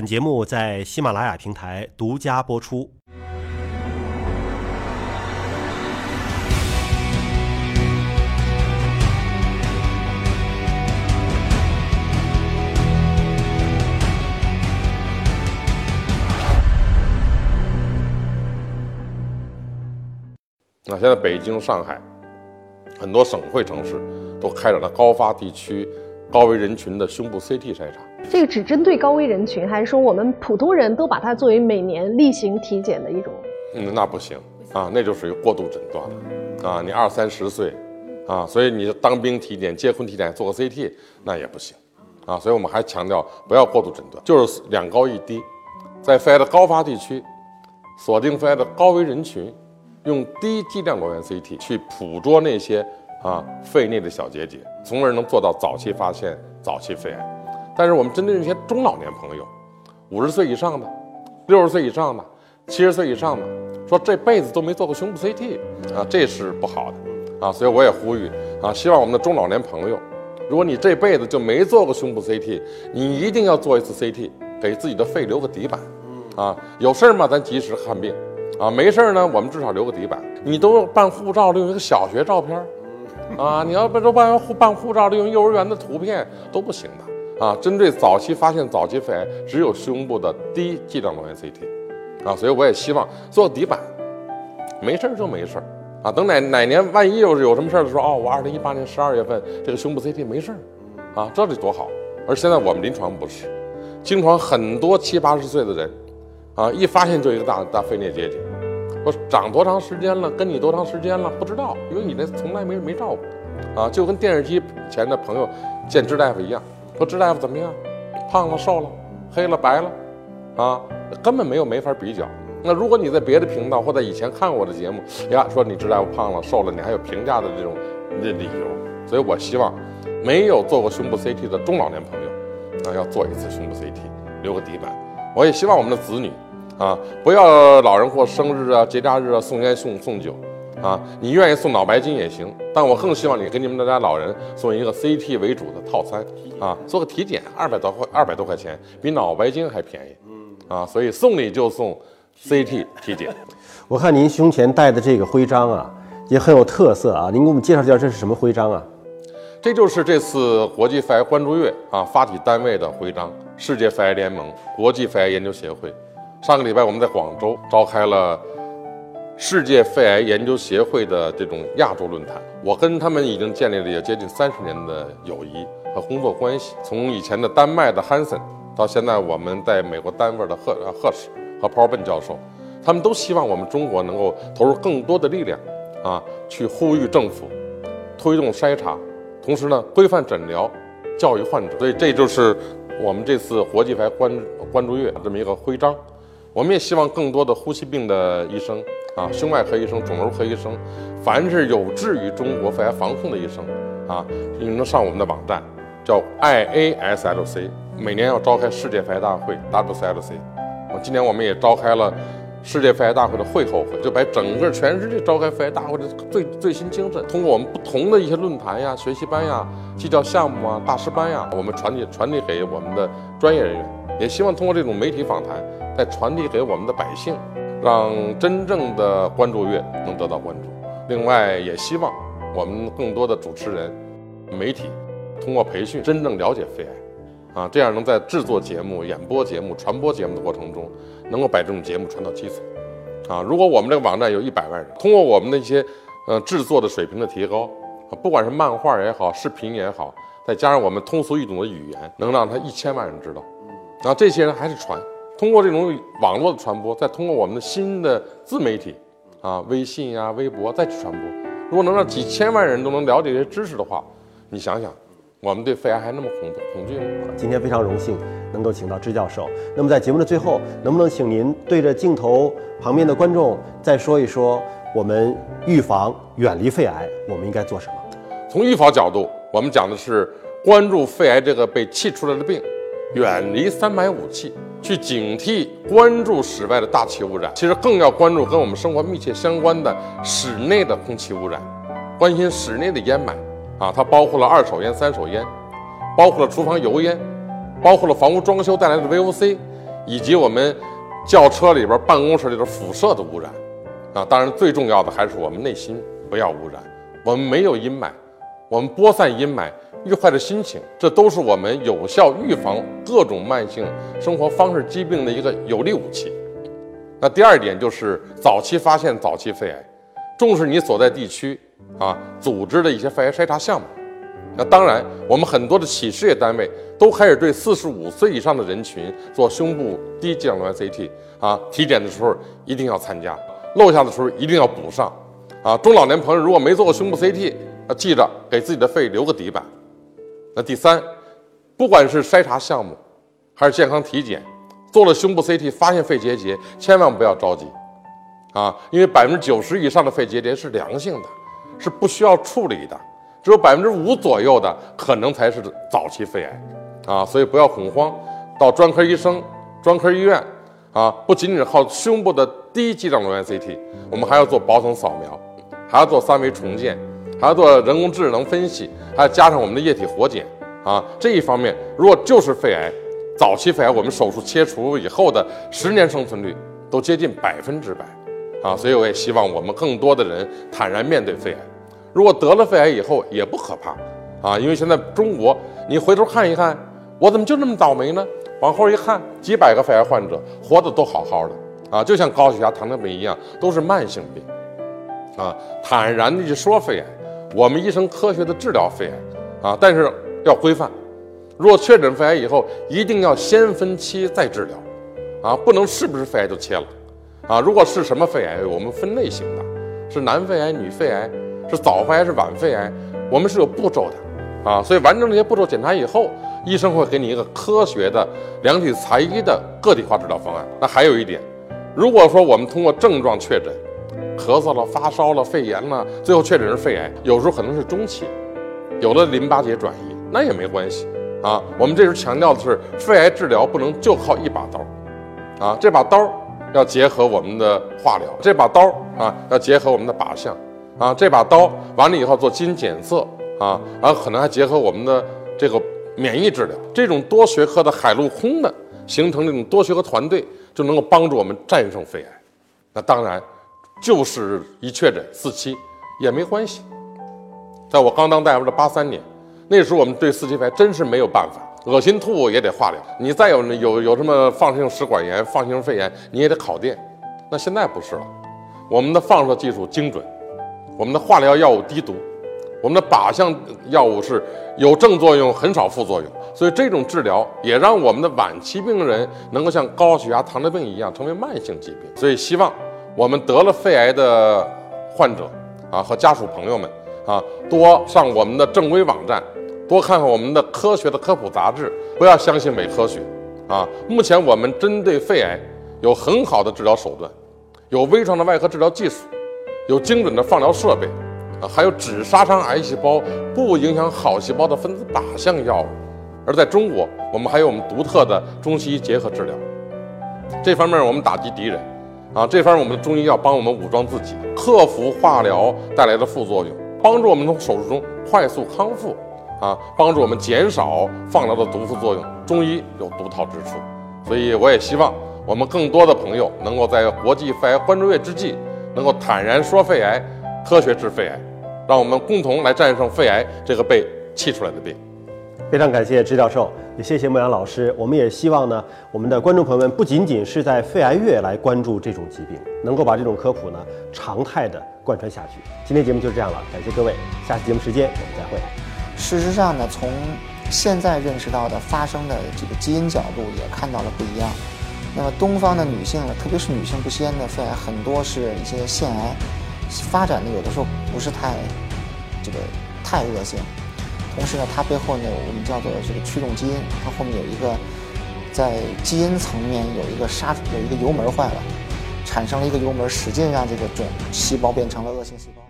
本节目在喜马拉雅平台独家播出。那现在北京、上海很多省会城市都开展了高发地区、高危人群的胸部 CT 筛查。这个只针对高危人群，还是说我们普通人都把它作为每年例行体检的一种？嗯，那不行啊，那就属于过度诊断了啊。你二三十岁啊，所以你当兵体检、结婚体检做个 CT 那也不行啊。所以我们还强调不要过度诊断，就是两高一低，在肺癌的高发地区锁定肺癌的高危人群。用低剂量裸源 CT 去捕捉那些啊肺内的小结节，从而能做到早期发现、早期肺癌。但是我们针对那些中老年朋友，五十岁以上的、六十岁以上的、七十岁以上的，说这辈子都没做过胸部 CT 啊，这是不好的啊。所以我也呼吁啊，希望我们的中老年朋友，如果你这辈子就没做过胸部 CT，你一定要做一次 CT，给自己的肺留个底板啊。有事儿嘛，咱及时看病。啊，没事儿呢，我们至少留个底板。你都办护照用一个小学照片啊，你要不都办护办护照用幼儿园的图片都不行的啊。针对早期发现早期肺癌，只有胸部的低剂量裸源 CT 啊，所以我也希望做底板，没事就没事啊。等哪哪年万一有有什么事儿的时候，哦，我二零一八年十二月份这个胸部 CT 没事啊，这得多好。而现在我们临床不是，经常很多七八十岁的人。啊！一发现就一个大大肺内结节，说长多长时间了？跟你多长时间了？不知道，因为你那从来没没照过，啊，就跟电视机前的朋友见支大夫一样，说支大夫怎么样？胖了、瘦了、黑了、白了，啊，根本没有没法比较。那如果你在别的频道或者以前看过我的节目呀，说你支大夫胖了、瘦了，你还有评价的这种那理由。所以我希望没有做过胸部 CT 的中老年朋友，啊，要做一次胸部 CT，留个底板。我也希望我们的子女。啊，不要老人过生日啊、节假日啊送烟送送酒，啊，你愿意送脑白金也行，但我更希望你给你们家老人送一个 CT 为主的套餐，啊，做个体检，二百多块二百多块钱，比脑白金还便宜，嗯，啊，所以送礼就送 CT 体检。我看您胸前戴的这个徽章啊，也很有特色啊，您给我们介绍介绍这是什么徽章啊？这就是这次国际肺癌关注月啊发起单位的徽章，世界肺癌联盟、国际肺癌研究协会。上个礼拜，我们在广州召开了世界肺癌研究协会的这种亚洲论坛。我跟他们已经建立了有接近三十年的友谊和工作关系。从以前的丹麦的汉森，到现在我们在美国单位的赫赫什和 p 尔 r 教授，他们都希望我们中国能够投入更多的力量，啊，去呼吁政府推动筛查，同时呢规范诊疗，教育患者。所以这就是我们这次国际肺癌关关注月这么一个徽章。我们也希望更多的呼吸病的医生啊，胸外科医生、肿瘤科医生，凡是有志于中国肺癌防控的医生啊，你能上我们的网站，叫 IASLC，每年要召开世界肺癌大会 WCLC。啊，今年我们也召开了世界肺癌大会的会后会，就把整个全世界召开肺癌大会的最最新精神，通过我们不同的一些论坛呀、学习班呀、技教项目啊、大师班呀，我们传递传递给我们的专业人员，也希望通过这种媒体访谈。再传递给我们的百姓，让真正的关注月能得到关注。另外，也希望我们更多的主持人、媒体通过培训，真正了解肺癌，啊，这样能在制作节目、演播节目、传播节目的过程中，能够把这种节目传到基层。啊，如果我们这个网站有一百万人，通过我们的一些呃制作的水平的提高，啊，不管是漫画也好，视频也好，再加上我们通俗易懂的语言，能让他一千万人知道。然后这些人还是传。通过这种网络的传播，再通过我们的新的自媒体，啊，微信呀、微博再去传播。如果能让几千万人都能了解这些知识的话，你想想，我们对肺癌还那么恐恐惧吗？今天非常荣幸能够请到支教授。那么在节目的最后，能不能请您对着镜头旁边的观众再说一说，我们预防远离肺癌，我们应该做什么？从预防角度，我们讲的是关注肺癌这个被气出来的病，远离三买武器。去警惕、关注室外的大气污染，其实更要关注跟我们生活密切相关的室内的空气污染，关心室内的烟霾啊，它包括了二手烟、三手烟，包括了厨房油烟，包括了房屋装修带来的 VOC，以及我们轿车里边、办公室里的辐射的污染，啊，当然最重要的还是我们内心不要污染。我们没有阴霾，我们播散阴霾、愉快的心情，这都是我们有效预防各种慢性生活方式疾病的一个有力武器。那第二点就是早期发现早期肺癌，重视你所在地区啊组织的一些肺癌筛查项目。那当然，我们很多的企事业单位都开始对四十五岁以上的人群做胸部低剂量瘤 CT 啊，体检的时候一定要参加，漏下的时候一定要补上。啊，中老年朋友如果没做过胸部 CT，记着给自己的肺留个底板。那第三，不管是筛查项目，还是健康体检，做了胸部 CT 发现肺结节，千万不要着急，啊，因为百分之九十以上的肺结节是良性的，是不需要处理的。只有百分之五左右的可能才是早期肺癌，啊，所以不要恐慌，到专科医生、专科医院，啊，不仅仅靠胸部的低剂量颅源 CT，我们还要做薄层扫描，还要做三维重建，还要做人工智能分析，还要加上我们的液体活检，啊，这一方面如果就是肺癌，早期肺癌，我们手术切除以后的十年生存率都接近百分之百，啊，所以我也希望我们更多的人坦然面对肺癌。如果得了肺癌以后也不可怕，啊，因为现在中国，你回头看一看，我怎么就那么倒霉呢？往后一看，几百个肺癌患者活得都好好的，啊，就像高血压、糖尿病一样，都是慢性病，啊，坦然的去说肺癌，我们医生科学的治疗肺癌，啊，但是要规范，若确诊肺癌以后，一定要先分期再治疗，啊，不能是不是肺癌就切了，啊，如果是什么肺癌，我们分类型的，是男肺癌、女肺癌。是早肺癌是晚肺癌，我们是有步骤的，啊，所以完成这些步骤检查以后，医生会给你一个科学的量体裁衣的个体化治疗方案。那还有一点，如果说我们通过症状确诊，咳嗽了、发烧了、肺炎了，最后确诊是肺癌，有时候可能是中期，有了淋巴结转移，那也没关系，啊，我们这时候强调的是肺癌治疗不能就靠一把刀，啊，这把刀要结合我们的化疗，这把刀啊要结合我们的靶向。啊，这把刀完了以后做基因检测啊，然后可能还结合我们的这个免疫治疗，这种多学科的海陆空的形成这种多学科团队，就能够帮助我们战胜肺癌。那当然，就是一确诊四期也没关系。在我刚当大夫的八三年，那时候我们对四期肺真是没有办法，恶心吐也得化疗，你再有有有什么放射性食管炎、放射性肺炎，你也得烤电。那现在不是了，我们的放射技术精准。我们的化疗药物低毒，我们的靶向药物是有正作用，很少副作用，所以这种治疗也让我们的晚期病人能够像高血压、糖尿病一样成为慢性疾病。所以希望我们得了肺癌的患者啊和家属朋友们啊，多上我们的正规网站，多看看我们的科学的科普杂志，不要相信伪科学啊。目前我们针对肺癌有很好的治疗手段，有微创的外科治疗技术。有精准的放疗设备，啊，还有只杀伤癌细胞、不影响好细胞的分子靶向药物。而在中国，我们还有我们独特的中西医结合治疗。这方面我们打击敌人，啊，这方面我们的中医要帮我们武装自己，克服化疗带来的副作用，帮助我们从手术中快速康复，啊，帮助我们减少放疗的毒副作用。中医有独到之处，所以我也希望我们更多的朋友能够在国际肺癌关注月之际。能够坦然说肺癌，科学治肺癌，让我们共同来战胜肺癌这个被气出来的病。非常感谢支教授，也谢谢牧羊老师。我们也希望呢，我们的观众朋友们不仅仅是在肺癌月来关注这种疾病，能够把这种科普呢常态的贯穿下去。今天节目就是这样了，感谢各位，下期节目时间我们再会。事实上呢，从现在认识到的发生的这个基因角度，也看到了不一样。那么东方的女性呢，特别是女性不吸烟的肺癌，很多是一些腺癌，发展的有的时候不是太这个太恶性。同时呢，它背后呢，我们叫做这个驱动基因，它后面有一个在基因层面有一个刹有一个油门坏了，产生了一个油门，使劲让这个种细胞变成了恶性细胞。